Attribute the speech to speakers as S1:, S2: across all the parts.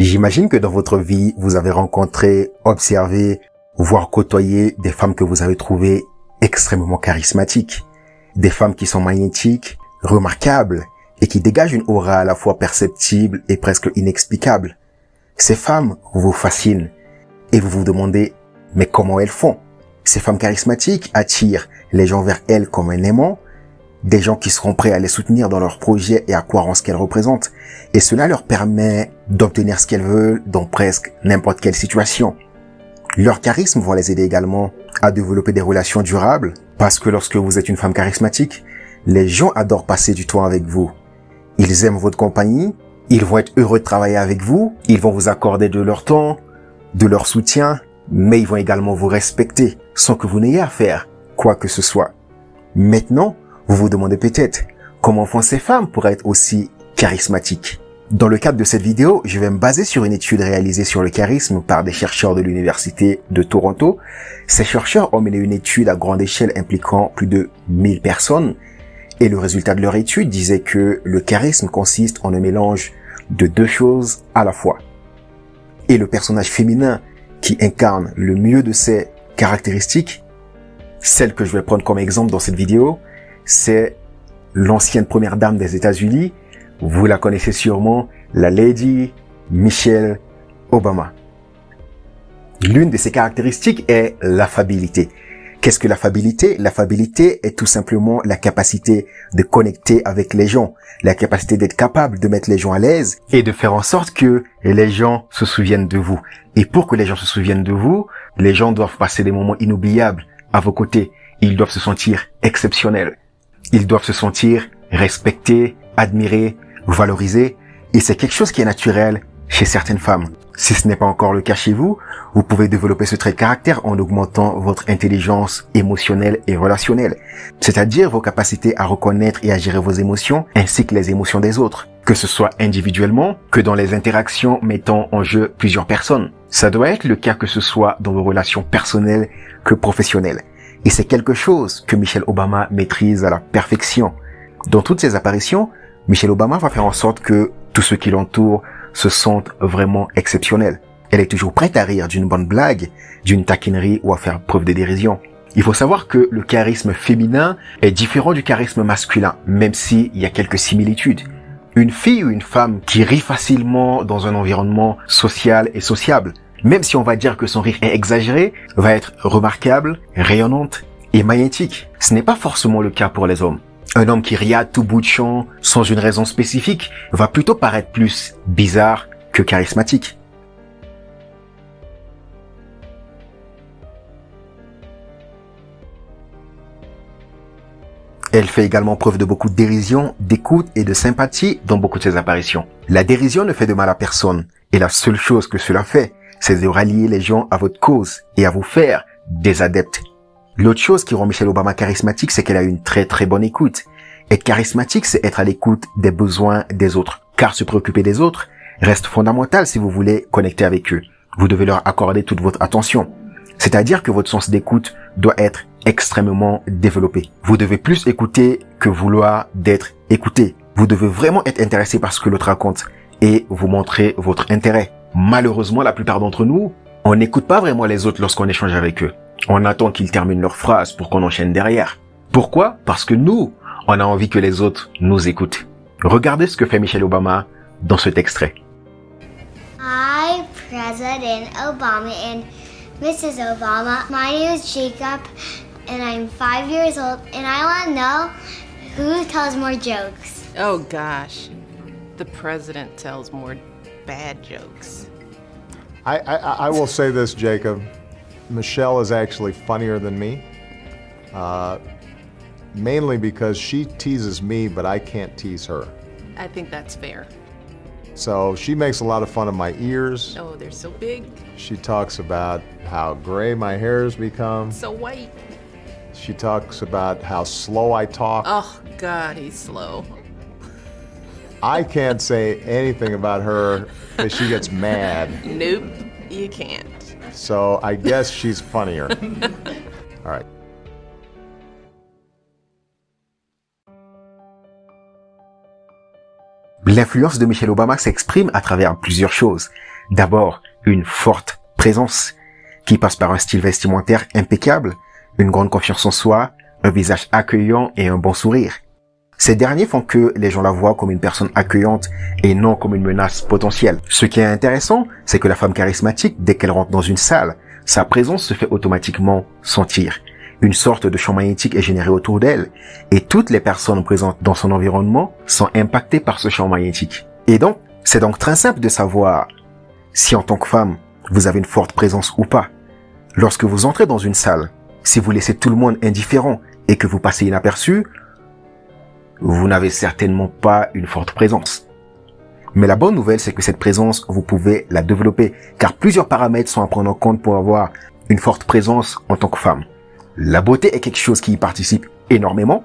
S1: J'imagine que dans votre vie, vous avez rencontré, observé, voire côtoyé des femmes que vous avez trouvées extrêmement charismatiques. Des femmes qui sont magnétiques, remarquables et qui dégagent une aura à la fois perceptible et presque inexplicable. Ces femmes vous fascinent et vous vous demandez mais comment elles font? Ces femmes charismatiques attirent les gens vers elles comme un aimant, des gens qui seront prêts à les soutenir dans leurs projets et à croire en ce qu'elles représentent. Et cela leur permet d'obtenir ce qu'elles veulent dans presque n'importe quelle situation. Leur charisme va les aider également à développer des relations durables parce que lorsque vous êtes une femme charismatique, les gens adorent passer du temps avec vous. Ils aiment votre compagnie, ils vont être heureux de travailler avec vous, ils vont vous accorder de leur temps, de leur soutien, mais ils vont également vous respecter sans que vous n'ayez à faire quoi que ce soit. Maintenant, vous vous demandez peut-être comment font ces femmes pour être aussi charismatiques. Dans le cadre de cette vidéo, je vais me baser sur une étude réalisée sur le charisme par des chercheurs de l'Université de Toronto. Ces chercheurs ont mené une étude à grande échelle impliquant plus de 1000 personnes et le résultat de leur étude disait que le charisme consiste en un mélange de deux choses à la fois. Et le personnage féminin qui incarne le mieux de ces caractéristiques, celle que je vais prendre comme exemple dans cette vidéo, c'est l'ancienne première dame des États-Unis. Vous la connaissez sûrement, la Lady Michelle Obama. L'une de ses caractéristiques est l'affabilité. Qu'est-ce que l'affabilité? L'affabilité est tout simplement la capacité de connecter avec les gens, la capacité d'être capable de mettre les gens à l'aise et de faire en sorte que les gens se souviennent de vous. Et pour que les gens se souviennent de vous, les gens doivent passer des moments inoubliables à vos côtés. Ils doivent se sentir exceptionnels. Ils doivent se sentir respectés, admirés, valorisés. Et c'est quelque chose qui est naturel chez certaines femmes. Si ce n'est pas encore le cas chez vous, vous pouvez développer ce trait de caractère en augmentant votre intelligence émotionnelle et relationnelle, c'est-à-dire vos capacités à reconnaître et à gérer vos émotions ainsi que les émotions des autres, que ce soit individuellement que dans les interactions mettant en jeu plusieurs personnes. Ça doit être le cas que ce soit dans vos relations personnelles que professionnelles. Et c'est quelque chose que Michelle Obama maîtrise à la perfection. Dans toutes ses apparitions, Michelle Obama va faire en sorte que tous ceux qui l'entourent se sentent vraiment exceptionnels. Elle est toujours prête à rire d'une bonne blague, d'une taquinerie ou à faire preuve de dérision. Il faut savoir que le charisme féminin est différent du charisme masculin, même s'il y a quelques similitudes. Une fille ou une femme qui rit facilement dans un environnement social et sociable, même si on va dire que son rire est exagéré, va être remarquable, rayonnante et magnétique. Ce n'est pas forcément le cas pour les hommes. Un homme qui rit à tout bout de champ, sans une raison spécifique, va plutôt paraître plus bizarre que charismatique. Elle fait également preuve de beaucoup de dérision, d'écoute et de sympathie dans beaucoup de ses apparitions. La dérision ne fait de mal à personne, et la seule chose que cela fait, c'est de rallier les gens à votre cause et à vous faire des adeptes L'autre chose qui rend Michelle Obama charismatique, c'est qu'elle a une très très bonne écoute. Être charismatique, c'est être à l'écoute des besoins des autres. Car se préoccuper des autres reste fondamental si vous voulez connecter avec eux. Vous devez leur accorder toute votre attention. C'est-à-dire que votre sens d'écoute doit être extrêmement développé. Vous devez plus écouter que vouloir d'être écouté. Vous devez vraiment être intéressé par ce que l'autre raconte et vous montrer votre intérêt. Malheureusement, la plupart d'entre nous, on n'écoute pas vraiment les autres lorsqu'on échange avec eux. On attend qu'ils terminent leur phrase pour qu'on enchaîne derrière. Pourquoi? Parce que nous, on a envie que les autres nous écoutent. Regardez ce que fait Michelle Obama dans cet extrait.
S2: Hi, President Obama and Mrs. Obama. My name is Jacob, and I'm five years old, and I want to know who tells more jokes.
S3: Oh gosh, the president tells more bad jokes.
S4: I, I, I will say this, Jacob. Michelle is actually funnier than me, uh, mainly because she teases me, but I can't tease her.
S3: I think that's fair.
S4: So she makes a lot of fun of my ears.
S3: Oh, they're so big,
S4: She talks about how gray my hair has become.
S3: so white.
S4: She talks about how slow I talk.
S3: Oh God, he's slow.
S4: I can't say anything about her because she gets mad.
S3: Nope, you can't.
S4: So I guess she's funnier. All right.
S1: L'influence de Michelle Obama s'exprime à travers plusieurs choses. D'abord, une forte présence qui passe par un style vestimentaire impeccable, une grande confiance en soi, un visage accueillant et un bon sourire. Ces derniers font que les gens la voient comme une personne accueillante et non comme une menace potentielle. Ce qui est intéressant, c'est que la femme charismatique, dès qu'elle rentre dans une salle, sa présence se fait automatiquement sentir. Une sorte de champ magnétique est généré autour d'elle et toutes les personnes présentes dans son environnement sont impactées par ce champ magnétique. Et donc, c'est donc très simple de savoir si en tant que femme, vous avez une forte présence ou pas. Lorsque vous entrez dans une salle, si vous laissez tout le monde indifférent et que vous passez inaperçu, vous n'avez certainement pas une forte présence. Mais la bonne nouvelle, c'est que cette présence, vous pouvez la développer, car plusieurs paramètres sont à prendre en compte pour avoir une forte présence en tant que femme. La beauté est quelque chose qui y participe énormément.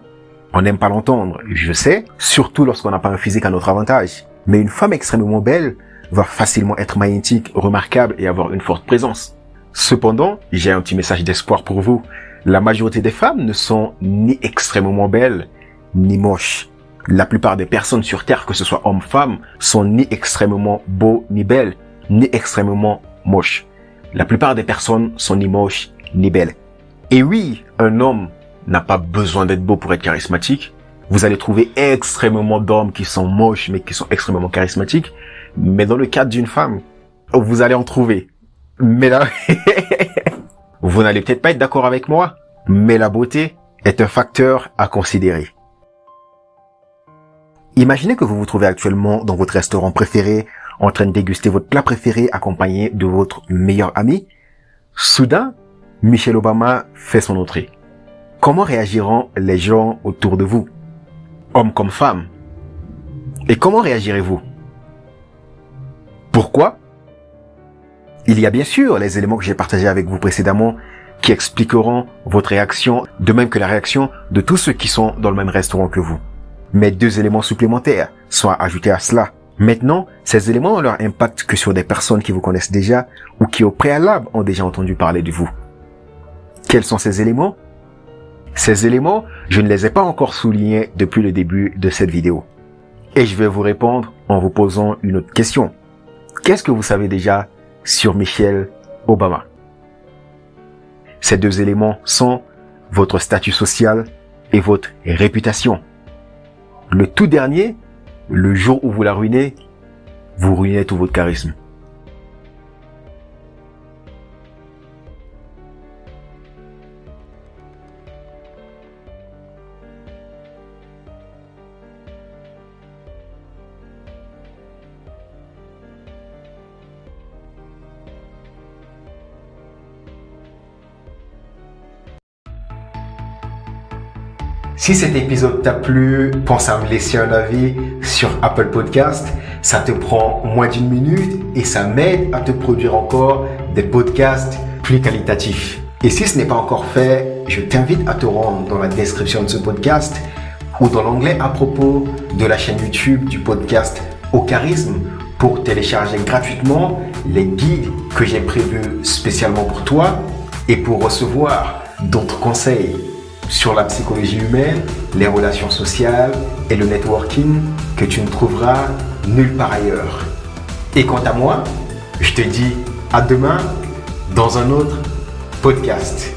S1: On n'aime pas l'entendre, je sais, surtout lorsqu'on n'a pas un physique à notre avantage. Mais une femme extrêmement belle va facilement être magnétique, remarquable et avoir une forte présence. Cependant, j'ai un petit message d'espoir pour vous. La majorité des femmes ne sont ni extrêmement belles, ni moches. La plupart des personnes sur Terre, que ce soit hommes-femmes, sont ni extrêmement beaux, ni belles, ni extrêmement moches. La plupart des personnes sont ni moches, ni belles. Et oui, un homme n'a pas besoin d'être beau pour être charismatique. Vous allez trouver extrêmement d'hommes qui sont moches, mais qui sont extrêmement charismatiques. Mais dans le cadre d'une femme, vous allez en trouver. Mais là, vous n'allez peut-être pas être d'accord avec moi, mais la beauté est un facteur à considérer. Imaginez que vous vous trouvez actuellement dans votre restaurant préféré, en train de déguster votre plat préféré accompagné de votre meilleur ami. Soudain, Michelle Obama fait son entrée. Comment réagiront les gens autour de vous? Hommes comme femmes. Et comment réagirez-vous? Pourquoi? Il y a bien sûr les éléments que j'ai partagés avec vous précédemment qui expliqueront votre réaction, de même que la réaction de tous ceux qui sont dans le même restaurant que vous mais deux éléments supplémentaires sont ajoutés à cela. Maintenant, ces éléments ont leur impact que sur des personnes qui vous connaissent déjà ou qui au préalable ont déjà entendu parler de vous. Quels sont ces éléments? Ces éléments, je ne les ai pas encore soulignés depuis le début de cette vidéo. Et je vais vous répondre en vous posant une autre question. Qu'est-ce que vous savez déjà sur Michelle Obama? Ces deux éléments sont votre statut social et votre réputation. Le tout dernier, le jour où vous la ruinez, vous ruinez tout votre charisme. Si cet épisode t'a plu, pense à me laisser un avis sur Apple Podcast. Ça te prend moins d'une minute et ça m'aide à te produire encore des podcasts plus qualitatifs. Et si ce n'est pas encore fait, je t'invite à te rendre dans la description de ce podcast ou dans l'onglet à propos de la chaîne YouTube du podcast Au Charisme pour télécharger gratuitement les guides que j'ai prévus spécialement pour toi et pour recevoir d'autres conseils sur la psychologie humaine, les relations sociales et le networking que tu ne trouveras nulle part ailleurs. Et quant à moi, je te dis à demain dans un autre podcast.